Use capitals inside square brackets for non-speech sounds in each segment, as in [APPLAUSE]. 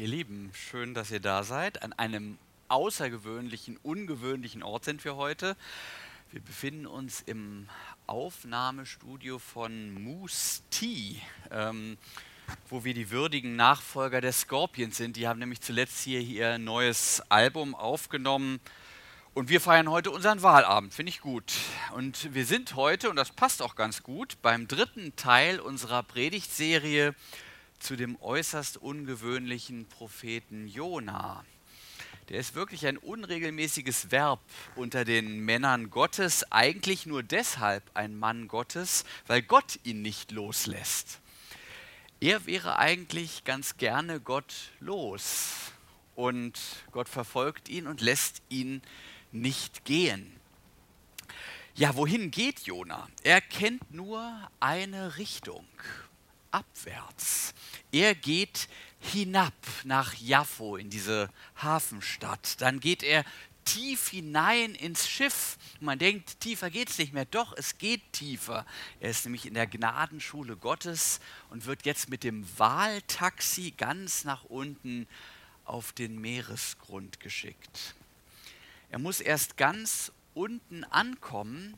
Ihr Lieben, schön, dass ihr da seid. An einem außergewöhnlichen, ungewöhnlichen Ort sind wir heute. Wir befinden uns im Aufnahmestudio von Moose T, ähm, wo wir die würdigen Nachfolger der Scorpions sind. Die haben nämlich zuletzt hier ihr neues Album aufgenommen. Und wir feiern heute unseren Wahlabend, finde ich gut. Und wir sind heute, und das passt auch ganz gut, beim dritten Teil unserer Predigtserie zu dem äußerst ungewöhnlichen Propheten Jona. Der ist wirklich ein unregelmäßiges Verb unter den Männern Gottes, eigentlich nur deshalb ein Mann Gottes, weil Gott ihn nicht loslässt. Er wäre eigentlich ganz gerne Gott los und Gott verfolgt ihn und lässt ihn nicht gehen. Ja, wohin geht Jona? Er kennt nur eine Richtung, abwärts. Er geht hinab nach Jaffo in diese Hafenstadt. Dann geht er tief hinein ins Schiff. Man denkt, tiefer geht es nicht mehr. Doch, es geht tiefer. Er ist nämlich in der Gnadenschule Gottes und wird jetzt mit dem Wahltaxi ganz nach unten auf den Meeresgrund geschickt. Er muss erst ganz unten ankommen,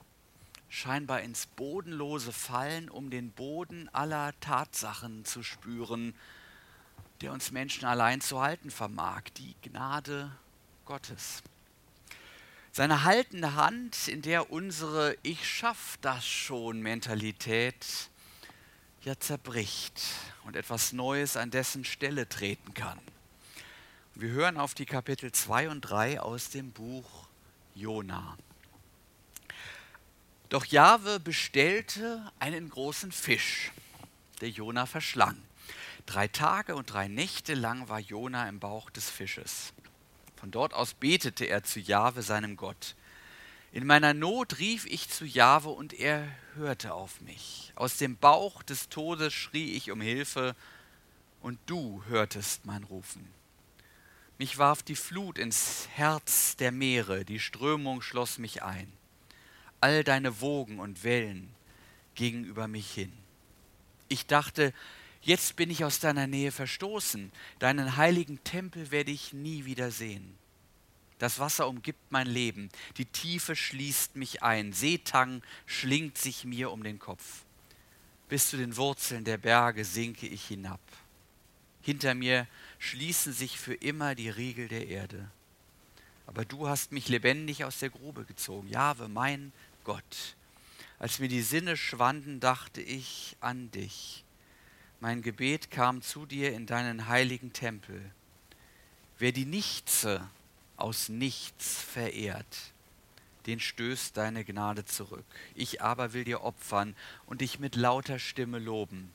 scheinbar ins Bodenlose fallen, um den Boden aller Tatsachen zu spüren, der uns Menschen allein zu halten vermag, die Gnade Gottes. Seine haltende Hand, in der unsere Ich schaff das schon Mentalität ja zerbricht und etwas Neues an dessen Stelle treten kann. Wir hören auf die Kapitel 2 und 3 aus dem Buch Jona. Doch Jahwe bestellte einen großen Fisch, der Jona verschlang. Drei Tage und drei Nächte lang war Jona im Bauch des Fisches. Von dort aus betete er zu Jahwe, seinem Gott. In meiner Not rief ich zu Jahwe und er hörte auf mich. Aus dem Bauch des Todes schrie ich um Hilfe und du hörtest mein Rufen. Mich warf die Flut ins Herz der Meere, die Strömung schloss mich ein. All deine Wogen und Wellen gingen über mich hin. Ich dachte, jetzt bin ich aus deiner Nähe verstoßen, deinen heiligen Tempel werde ich nie wieder sehen. Das Wasser umgibt mein Leben, die Tiefe schließt mich ein, Seetang schlingt sich mir um den Kopf. Bis zu den Wurzeln der Berge sinke ich hinab. Hinter mir schließen sich für immer die Riegel der Erde. Aber du hast mich lebendig aus der Grube gezogen. Jahwe, mein Gott. Als mir die Sinne schwanden, dachte ich an dich. Mein Gebet kam zu dir in deinen heiligen Tempel. Wer die Nichtse aus nichts verehrt, den stößt deine Gnade zurück. Ich aber will dir opfern und dich mit lauter Stimme loben.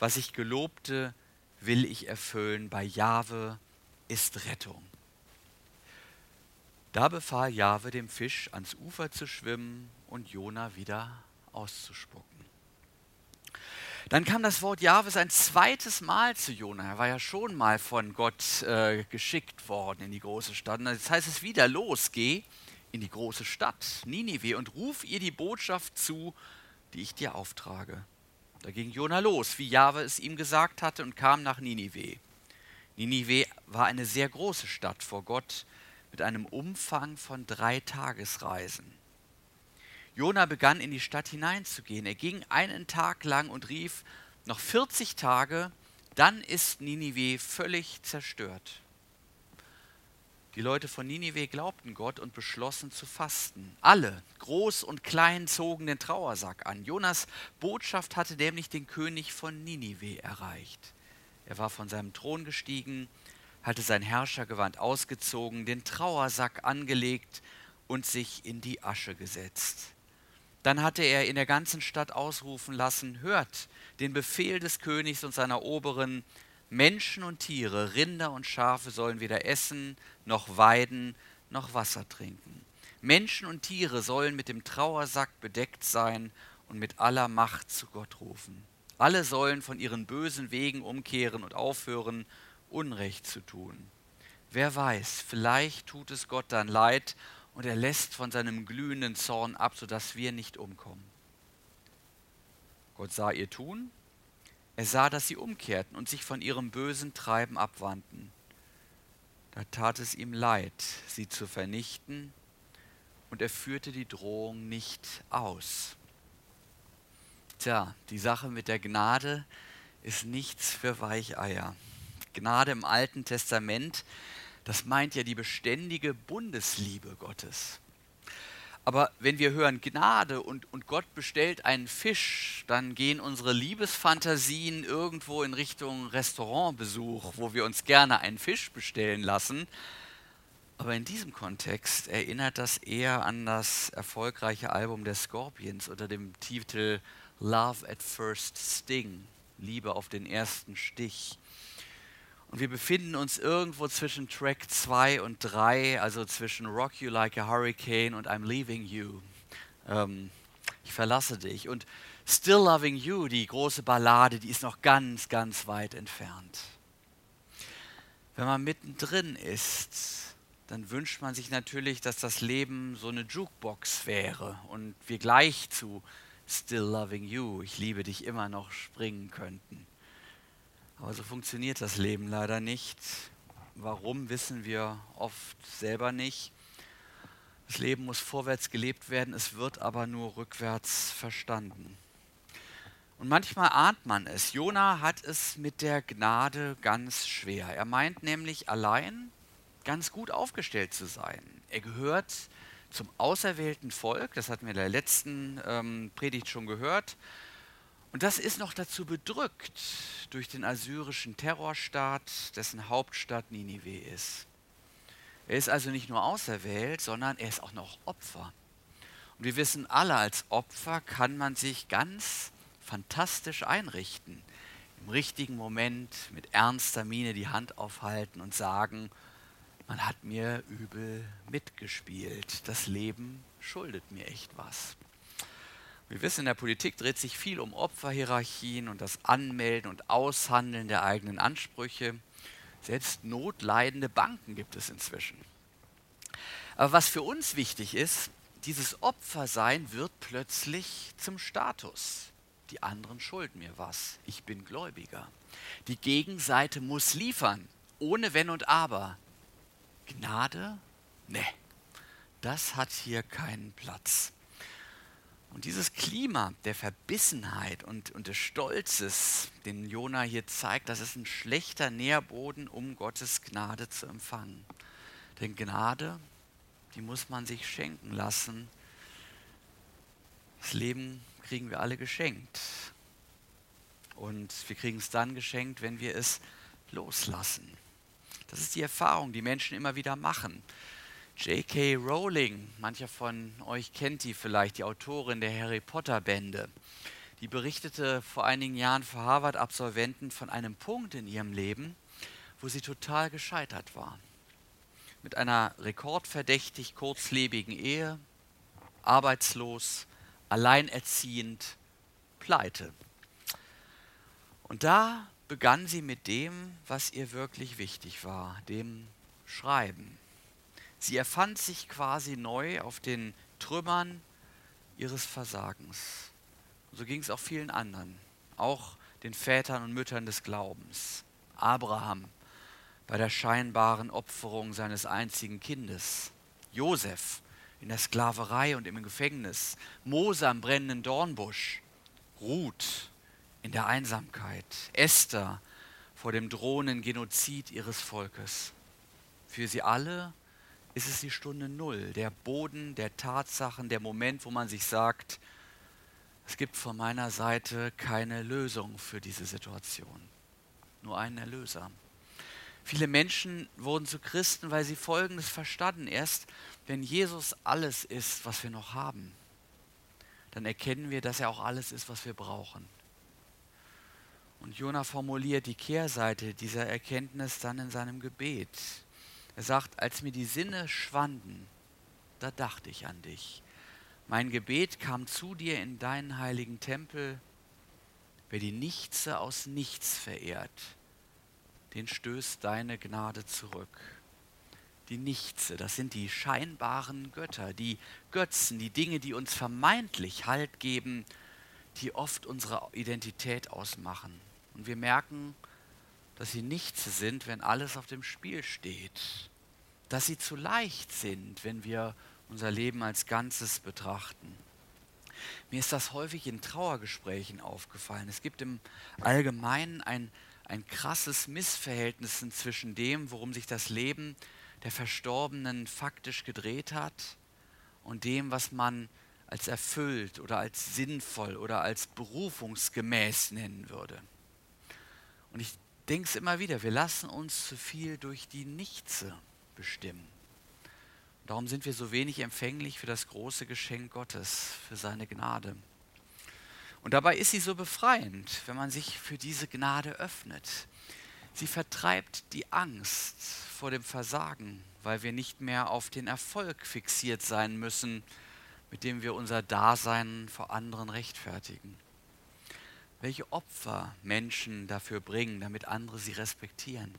Was ich gelobte, will ich erfüllen. Bei Jahwe ist Rettung. Da befahl Jahwe dem Fisch, ans Ufer zu schwimmen und Jona wieder auszuspucken. Dann kam das Wort Jahwes ein zweites Mal zu Jona. Er war ja schon mal von Gott äh, geschickt worden in die große Stadt. Und jetzt heißt es wieder: Los, geh in die große Stadt, Ninive, und ruf ihr die Botschaft zu, die ich dir auftrage. Da ging Jona los, wie Jahwe es ihm gesagt hatte, und kam nach Ninive. Ninive war eine sehr große Stadt vor Gott mit einem Umfang von drei Tagesreisen. Jona begann in die Stadt hineinzugehen. Er ging einen Tag lang und rief: Noch 40 Tage, dann ist Ninive völlig zerstört. Die Leute von Ninive glaubten Gott und beschlossen zu fasten. Alle, groß und klein, zogen den Trauersack an. Jonas Botschaft hatte nämlich den König von Ninive erreicht. Er war von seinem Thron gestiegen, hatte sein Herrschergewand ausgezogen, den Trauersack angelegt und sich in die Asche gesetzt. Dann hatte er in der ganzen Stadt ausrufen lassen, hört den Befehl des Königs und seiner Oberen, Menschen und Tiere, Rinder und Schafe sollen weder essen, noch weiden, noch Wasser trinken. Menschen und Tiere sollen mit dem Trauersack bedeckt sein und mit aller Macht zu Gott rufen. Alle sollen von ihren bösen Wegen umkehren und aufhören, Unrecht zu tun. Wer weiß, vielleicht tut es Gott dann leid und er lässt von seinem glühenden Zorn ab, sodass wir nicht umkommen. Gott sah ihr tun er sah, dass sie umkehrten und sich von ihrem bösen Treiben abwandten. Da tat es ihm leid, sie zu vernichten, und er führte die Drohung nicht aus. Tja, die Sache mit der Gnade ist nichts für Weicheier. Gnade im Alten Testament, das meint ja die beständige Bundesliebe Gottes. Aber wenn wir hören Gnade und, und Gott bestellt einen Fisch, dann gehen unsere Liebesfantasien irgendwo in Richtung Restaurantbesuch, wo wir uns gerne einen Fisch bestellen lassen. Aber in diesem Kontext erinnert das eher an das erfolgreiche Album der Scorpions unter dem Titel Love at First Sting, Liebe auf den ersten Stich. Und wir befinden uns irgendwo zwischen Track 2 und 3, also zwischen Rock You Like a Hurricane und I'm Leaving You. Ähm, ich verlasse dich. Und Still Loving You, die große Ballade, die ist noch ganz, ganz weit entfernt. Wenn man mittendrin ist, dann wünscht man sich natürlich, dass das Leben so eine Jukebox wäre und wir gleich zu Still Loving You, ich liebe dich immer noch springen könnten. Aber so funktioniert das Leben leider nicht. Warum wissen wir oft selber nicht. Das Leben muss vorwärts gelebt werden, es wird aber nur rückwärts verstanden. Und manchmal ahnt man es. Jona hat es mit der Gnade ganz schwer. Er meint nämlich allein ganz gut aufgestellt zu sein. Er gehört zum auserwählten Volk, das hatten wir in der letzten ähm, Predigt schon gehört. Und das ist noch dazu bedrückt durch den assyrischen Terrorstaat, dessen Hauptstadt Ninive ist. Er ist also nicht nur auserwählt, sondern er ist auch noch Opfer. Und wir wissen alle, als Opfer kann man sich ganz fantastisch einrichten. Im richtigen Moment mit ernster Miene die Hand aufhalten und sagen, man hat mir übel mitgespielt. Das Leben schuldet mir echt was. Wir wissen, in der Politik dreht sich viel um Opferhierarchien und das Anmelden und Aushandeln der eigenen Ansprüche. Selbst notleidende Banken gibt es inzwischen. Aber was für uns wichtig ist, dieses Opfersein wird plötzlich zum Status. Die anderen schulden mir was. Ich bin Gläubiger. Die Gegenseite muss liefern, ohne Wenn und Aber. Gnade? Nee, das hat hier keinen Platz. Und dieses Klima der Verbissenheit und, und des Stolzes, den Jona hier zeigt, das ist ein schlechter Nährboden, um Gottes Gnade zu empfangen. Denn Gnade, die muss man sich schenken lassen. Das Leben kriegen wir alle geschenkt. Und wir kriegen es dann geschenkt, wenn wir es loslassen. Das ist die Erfahrung, die Menschen immer wieder machen. J.K. Rowling, mancher von euch kennt die vielleicht, die Autorin der Harry Potter Bände, die berichtete vor einigen Jahren vor Harvard-Absolventen von einem Punkt in ihrem Leben, wo sie total gescheitert war. Mit einer rekordverdächtig kurzlebigen Ehe, arbeitslos, alleinerziehend, pleite. Und da begann sie mit dem, was ihr wirklich wichtig war, dem Schreiben. Sie erfand sich quasi neu auf den Trümmern ihres Versagens. so ging es auch vielen anderen, auch den Vätern und Müttern des Glaubens. Abraham bei der scheinbaren Opferung seines einzigen Kindes, Josef in der Sklaverei und im Gefängnis, Mose am brennenden Dornbusch, Ruth in der Einsamkeit, Esther vor dem drohenden Genozid ihres Volkes. Für sie alle ist es die Stunde Null, der Boden der Tatsachen, der Moment, wo man sich sagt, es gibt von meiner Seite keine Lösung für diese Situation, nur einen Erlöser. Viele Menschen wurden zu Christen, weil sie Folgendes verstanden. Erst wenn Jesus alles ist, was wir noch haben, dann erkennen wir, dass er auch alles ist, was wir brauchen. Und Jona formuliert die Kehrseite dieser Erkenntnis dann in seinem Gebet. Er sagt, als mir die Sinne schwanden, da dachte ich an dich. Mein Gebet kam zu dir in deinen heiligen Tempel. Wer die Nichtse aus nichts verehrt, den stößt deine Gnade zurück. Die Nichtse, das sind die scheinbaren Götter, die Götzen, die Dinge, die uns vermeintlich Halt geben, die oft unsere Identität ausmachen. Und wir merken, dass sie nichts sind, wenn alles auf dem Spiel steht. dass sie zu leicht sind, wenn wir unser Leben als Ganzes betrachten. Mir ist das häufig in Trauergesprächen aufgefallen. Es gibt im Allgemeinen ein, ein krasses Missverhältnis zwischen dem, worum sich das Leben der Verstorbenen faktisch gedreht hat und dem, was man als erfüllt oder als sinnvoll oder als berufungsgemäß nennen würde. Und ich denke es immer wieder, wir lassen uns zu viel durch die Nichtse bestimmen. Darum sind wir so wenig empfänglich für das große Geschenk Gottes, für seine Gnade. Und dabei ist sie so befreiend, wenn man sich für diese Gnade öffnet. Sie vertreibt die Angst vor dem Versagen, weil wir nicht mehr auf den Erfolg fixiert sein müssen, mit dem wir unser Dasein vor anderen rechtfertigen. Welche Opfer Menschen dafür bringen, damit andere sie respektieren.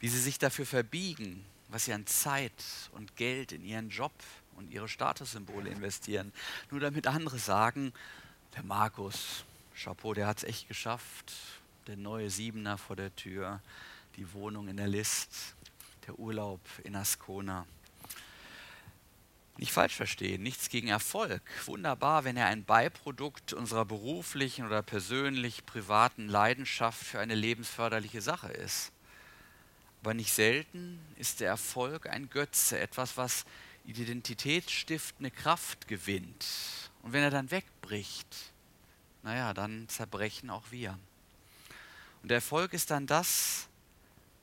Wie sie sich dafür verbiegen, was sie an Zeit und Geld in ihren Job und ihre Statussymbole investieren, nur damit andere sagen, der Markus, Chapeau, der hat es echt geschafft, der neue Siebener vor der Tür, die Wohnung in der List, der Urlaub in Ascona. Nicht falsch verstehen, nichts gegen Erfolg. Wunderbar, wenn er ein Beiprodukt unserer beruflichen oder persönlich privaten Leidenschaft für eine lebensförderliche Sache ist. Aber nicht selten ist der Erfolg ein Götze, etwas, was identitätsstiftende Kraft gewinnt. Und wenn er dann wegbricht, naja, dann zerbrechen auch wir. Und der Erfolg ist dann das,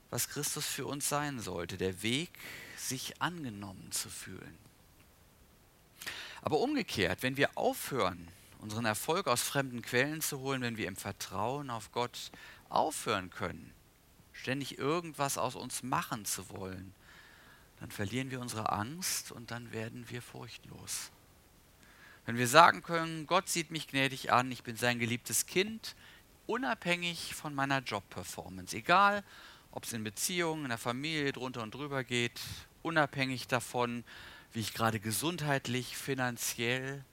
was Christus für uns sein sollte, der Weg, sich angenommen zu fühlen. Aber umgekehrt, wenn wir aufhören, unseren Erfolg aus fremden Quellen zu holen, wenn wir im Vertrauen auf Gott aufhören können, ständig irgendwas aus uns machen zu wollen, dann verlieren wir unsere Angst und dann werden wir furchtlos. Wenn wir sagen können, Gott sieht mich gnädig an, ich bin sein geliebtes Kind, unabhängig von meiner Job-Performance, egal ob es in Beziehungen, in der Familie drunter und drüber geht, unabhängig davon, wie ich gerade gesundheitlich, finanziell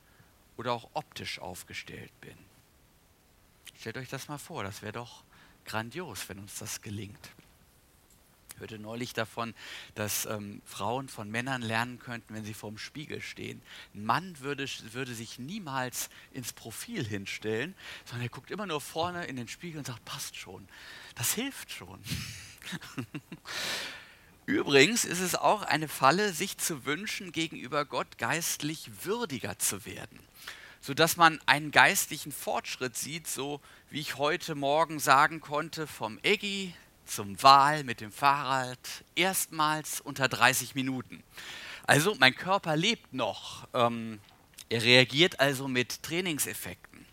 oder auch optisch aufgestellt bin. Stellt euch das mal vor, das wäre doch grandios, wenn uns das gelingt. Ich hörte neulich davon, dass ähm, Frauen von Männern lernen könnten, wenn sie vorm Spiegel stehen. Ein Mann würde, würde sich niemals ins Profil hinstellen, sondern er guckt immer nur vorne in den Spiegel und sagt, passt schon. Das hilft schon. [LAUGHS] Übrigens ist es auch eine Falle, sich zu wünschen, gegenüber Gott geistlich würdiger zu werden, sodass man einen geistlichen Fortschritt sieht, so wie ich heute Morgen sagen konnte, vom Eggi zum Wahl mit dem Fahrrad, erstmals unter 30 Minuten. Also mein Körper lebt noch, ähm, er reagiert also mit Trainingseffekten.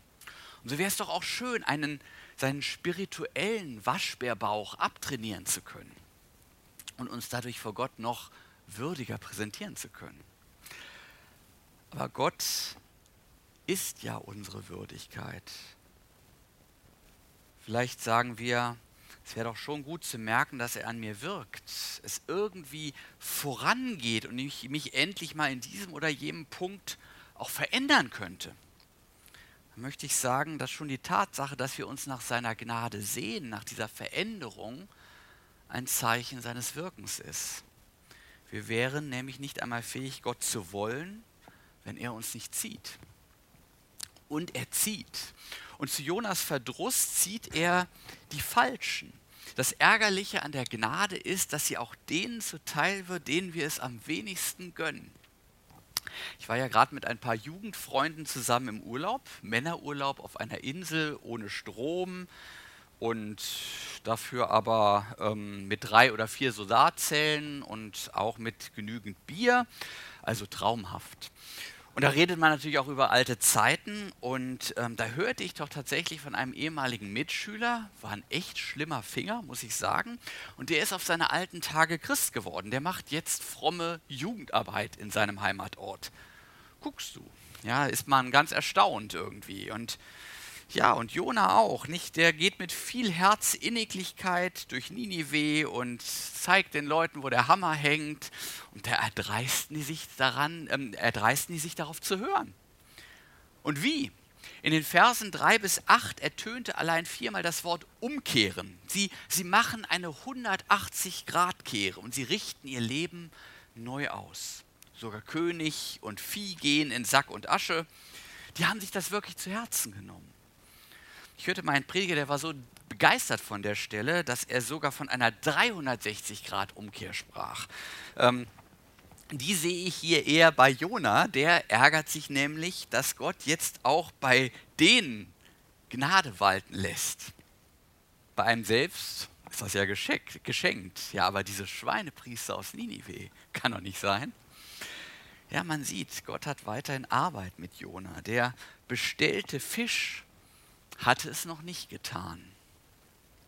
Und so wäre es doch auch schön, einen, seinen spirituellen Waschbärbauch abtrainieren zu können und uns dadurch vor Gott noch würdiger präsentieren zu können. Aber Gott ist ja unsere Würdigkeit. Vielleicht sagen wir, es wäre doch schon gut zu merken, dass er an mir wirkt, es irgendwie vorangeht und ich mich endlich mal in diesem oder jenem Punkt auch verändern könnte. Dann möchte ich sagen, dass schon die Tatsache, dass wir uns nach seiner Gnade sehen, nach dieser Veränderung, ein Zeichen seines Wirkens ist. Wir wären nämlich nicht einmal fähig, Gott zu wollen, wenn er uns nicht zieht. Und er zieht. Und zu Jonas Verdruss zieht er die Falschen. Das Ärgerliche an der Gnade ist, dass sie auch denen zuteil wird, denen wir es am wenigsten gönnen. Ich war ja gerade mit ein paar Jugendfreunden zusammen im Urlaub, Männerurlaub auf einer Insel ohne Strom, und dafür aber ähm, mit drei oder vier Solarzellen und auch mit genügend Bier, also traumhaft. Und da redet man natürlich auch über alte Zeiten und ähm, da hörte ich doch tatsächlich von einem ehemaligen Mitschüler, war ein echt schlimmer Finger, muss ich sagen, und der ist auf seine alten Tage Christ geworden. Der macht jetzt fromme Jugendarbeit in seinem Heimatort. Guckst du, ja, ist man ganz erstaunt irgendwie und ja, und Jona auch, nicht? Der geht mit viel Herzinniglichkeit durch Ninive und zeigt den Leuten, wo der Hammer hängt. Und da erdreisten die sich daran, ähm, erdreisten die sich darauf zu hören. Und wie? In den Versen 3 bis 8 ertönte allein viermal das Wort umkehren. Sie, sie machen eine 180-Grad-Kehre und sie richten ihr Leben neu aus. Sogar König und Vieh gehen in Sack und Asche. Die haben sich das wirklich zu Herzen genommen. Ich hörte mal einen Prediger, der war so begeistert von der Stelle, dass er sogar von einer 360-Grad-Umkehr sprach. Ähm, die sehe ich hier eher bei Jona. Der ärgert sich nämlich, dass Gott jetzt auch bei denen Gnade walten lässt. Bei einem selbst ist das ja geschenkt. Ja, aber diese Schweinepriester aus Ninive kann doch nicht sein. Ja, man sieht, Gott hat weiterhin Arbeit mit Jona. Der bestellte Fisch hatte es noch nicht getan.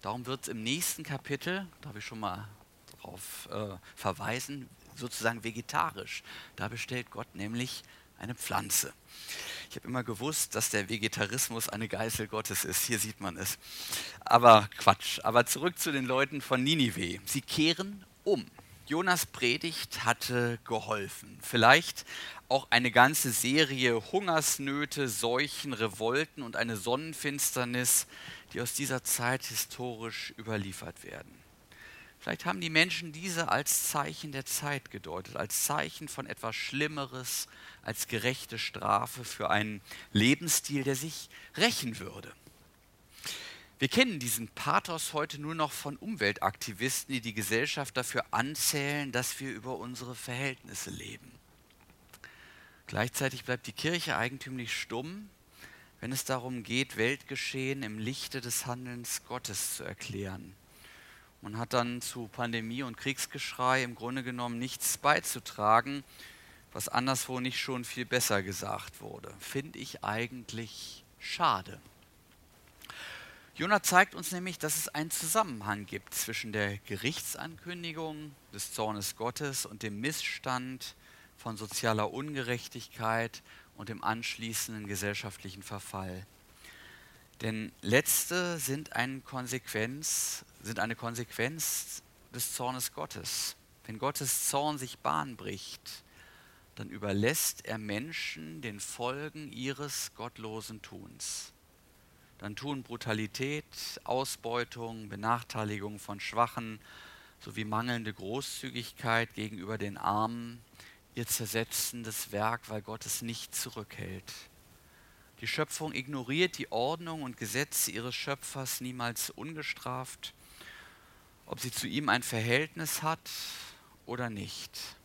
Darum wird es im nächsten Kapitel, darf ich schon mal darauf äh, verweisen, sozusagen vegetarisch. Da bestellt Gott nämlich eine Pflanze. Ich habe immer gewusst, dass der Vegetarismus eine Geißel Gottes ist. Hier sieht man es. Aber Quatsch. Aber zurück zu den Leuten von Ninive. Sie kehren um. Jonas Predigt hatte geholfen. Vielleicht auch eine ganze Serie Hungersnöte, Seuchen, Revolten und eine Sonnenfinsternis, die aus dieser Zeit historisch überliefert werden. Vielleicht haben die Menschen diese als Zeichen der Zeit gedeutet, als Zeichen von etwas Schlimmeres, als gerechte Strafe für einen Lebensstil, der sich rächen würde. Wir kennen diesen Pathos heute nur noch von Umweltaktivisten, die die Gesellschaft dafür anzählen, dass wir über unsere Verhältnisse leben. Gleichzeitig bleibt die Kirche eigentümlich stumm, wenn es darum geht, Weltgeschehen im Lichte des Handelns Gottes zu erklären. Man hat dann zu Pandemie und Kriegsgeschrei im Grunde genommen nichts beizutragen, was anderswo nicht schon viel besser gesagt wurde. Finde ich eigentlich schade. Jonah zeigt uns nämlich, dass es einen Zusammenhang gibt zwischen der Gerichtsankündigung des Zornes Gottes und dem Missstand von sozialer Ungerechtigkeit und dem anschließenden gesellschaftlichen Verfall. Denn letzte sind eine Konsequenz, sind eine Konsequenz des Zornes Gottes. Wenn Gottes Zorn sich Bahn bricht, dann überlässt er Menschen den Folgen ihres gottlosen Tuns dann tun Brutalität, Ausbeutung, Benachteiligung von Schwachen sowie mangelnde Großzügigkeit gegenüber den Armen ihr zersetzendes Werk, weil Gott es nicht zurückhält. Die Schöpfung ignoriert die Ordnung und Gesetze ihres Schöpfers niemals ungestraft, ob sie zu ihm ein Verhältnis hat oder nicht.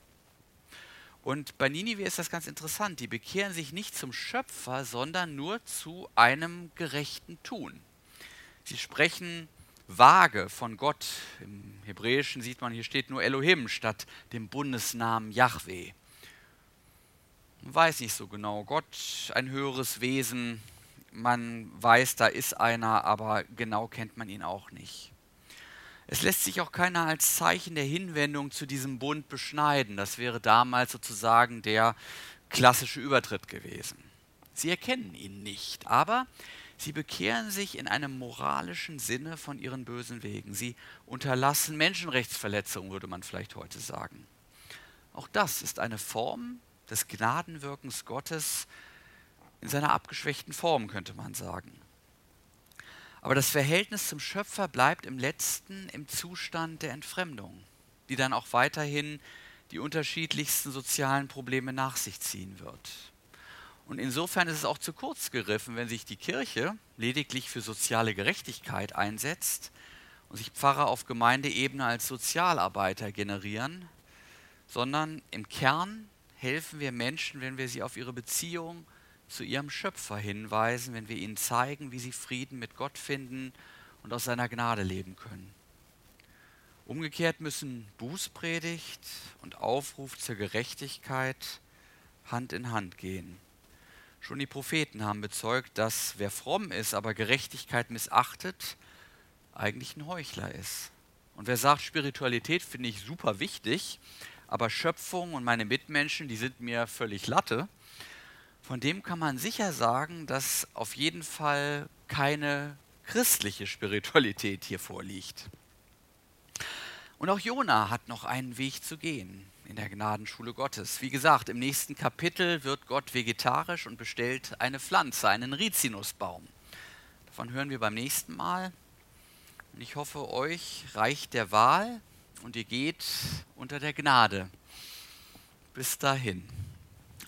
Und bei Ninive ist das ganz interessant. Die bekehren sich nicht zum Schöpfer, sondern nur zu einem gerechten Tun. Sie sprechen vage von Gott. Im Hebräischen sieht man, hier steht nur Elohim statt dem Bundesnamen Yahweh. Man weiß nicht so genau. Gott, ein höheres Wesen. Man weiß, da ist einer, aber genau kennt man ihn auch nicht. Es lässt sich auch keiner als Zeichen der Hinwendung zu diesem Bund beschneiden. Das wäre damals sozusagen der klassische Übertritt gewesen. Sie erkennen ihn nicht, aber sie bekehren sich in einem moralischen Sinne von ihren bösen Wegen. Sie unterlassen Menschenrechtsverletzungen, würde man vielleicht heute sagen. Auch das ist eine Form des Gnadenwirkens Gottes in seiner abgeschwächten Form, könnte man sagen. Aber das Verhältnis zum Schöpfer bleibt im letzten im Zustand der Entfremdung, die dann auch weiterhin die unterschiedlichsten sozialen Probleme nach sich ziehen wird. Und insofern ist es auch zu kurz gegriffen, wenn sich die Kirche lediglich für soziale Gerechtigkeit einsetzt und sich Pfarrer auf Gemeindeebene als Sozialarbeiter generieren, sondern im Kern helfen wir Menschen, wenn wir sie auf ihre Beziehung zu ihrem Schöpfer hinweisen, wenn wir ihnen zeigen, wie sie Frieden mit Gott finden und aus seiner Gnade leben können. Umgekehrt müssen Bußpredigt und Aufruf zur Gerechtigkeit Hand in Hand gehen. Schon die Propheten haben bezeugt, dass wer fromm ist, aber Gerechtigkeit missachtet, eigentlich ein Heuchler ist. Und wer sagt, Spiritualität finde ich super wichtig, aber Schöpfung und meine Mitmenschen, die sind mir völlig Latte, von dem kann man sicher sagen, dass auf jeden Fall keine christliche Spiritualität hier vorliegt. Und auch Jona hat noch einen Weg zu gehen. in der Gnadenschule Gottes. Wie gesagt, im nächsten Kapitel wird Gott vegetarisch und bestellt eine Pflanze, einen Rizinusbaum. Davon hören wir beim nächsten Mal. Und ich hoffe, euch reicht der Wahl und ihr geht unter der Gnade. Bis dahin.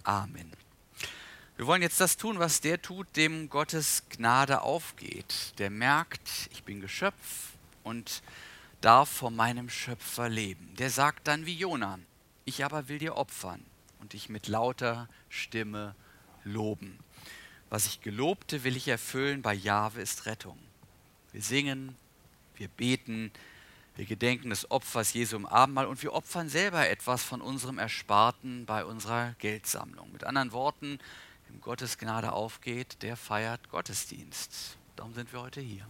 Amen. Wir wollen jetzt das tun, was der tut, dem Gottes Gnade aufgeht. Der merkt, ich bin Geschöpf und darf vor meinem Schöpfer leben. Der sagt dann wie Jona, ich aber will dir opfern und dich mit lauter Stimme loben. Was ich gelobte, will ich erfüllen, bei Jahwe ist Rettung. Wir singen, wir beten, wir gedenken des Opfers Jesu im Abendmahl und wir opfern selber etwas von unserem Ersparten bei unserer Geldsammlung. Mit anderen Worten, wem Gottes Gnade aufgeht, der feiert Gottesdienst. Darum sind wir heute hier.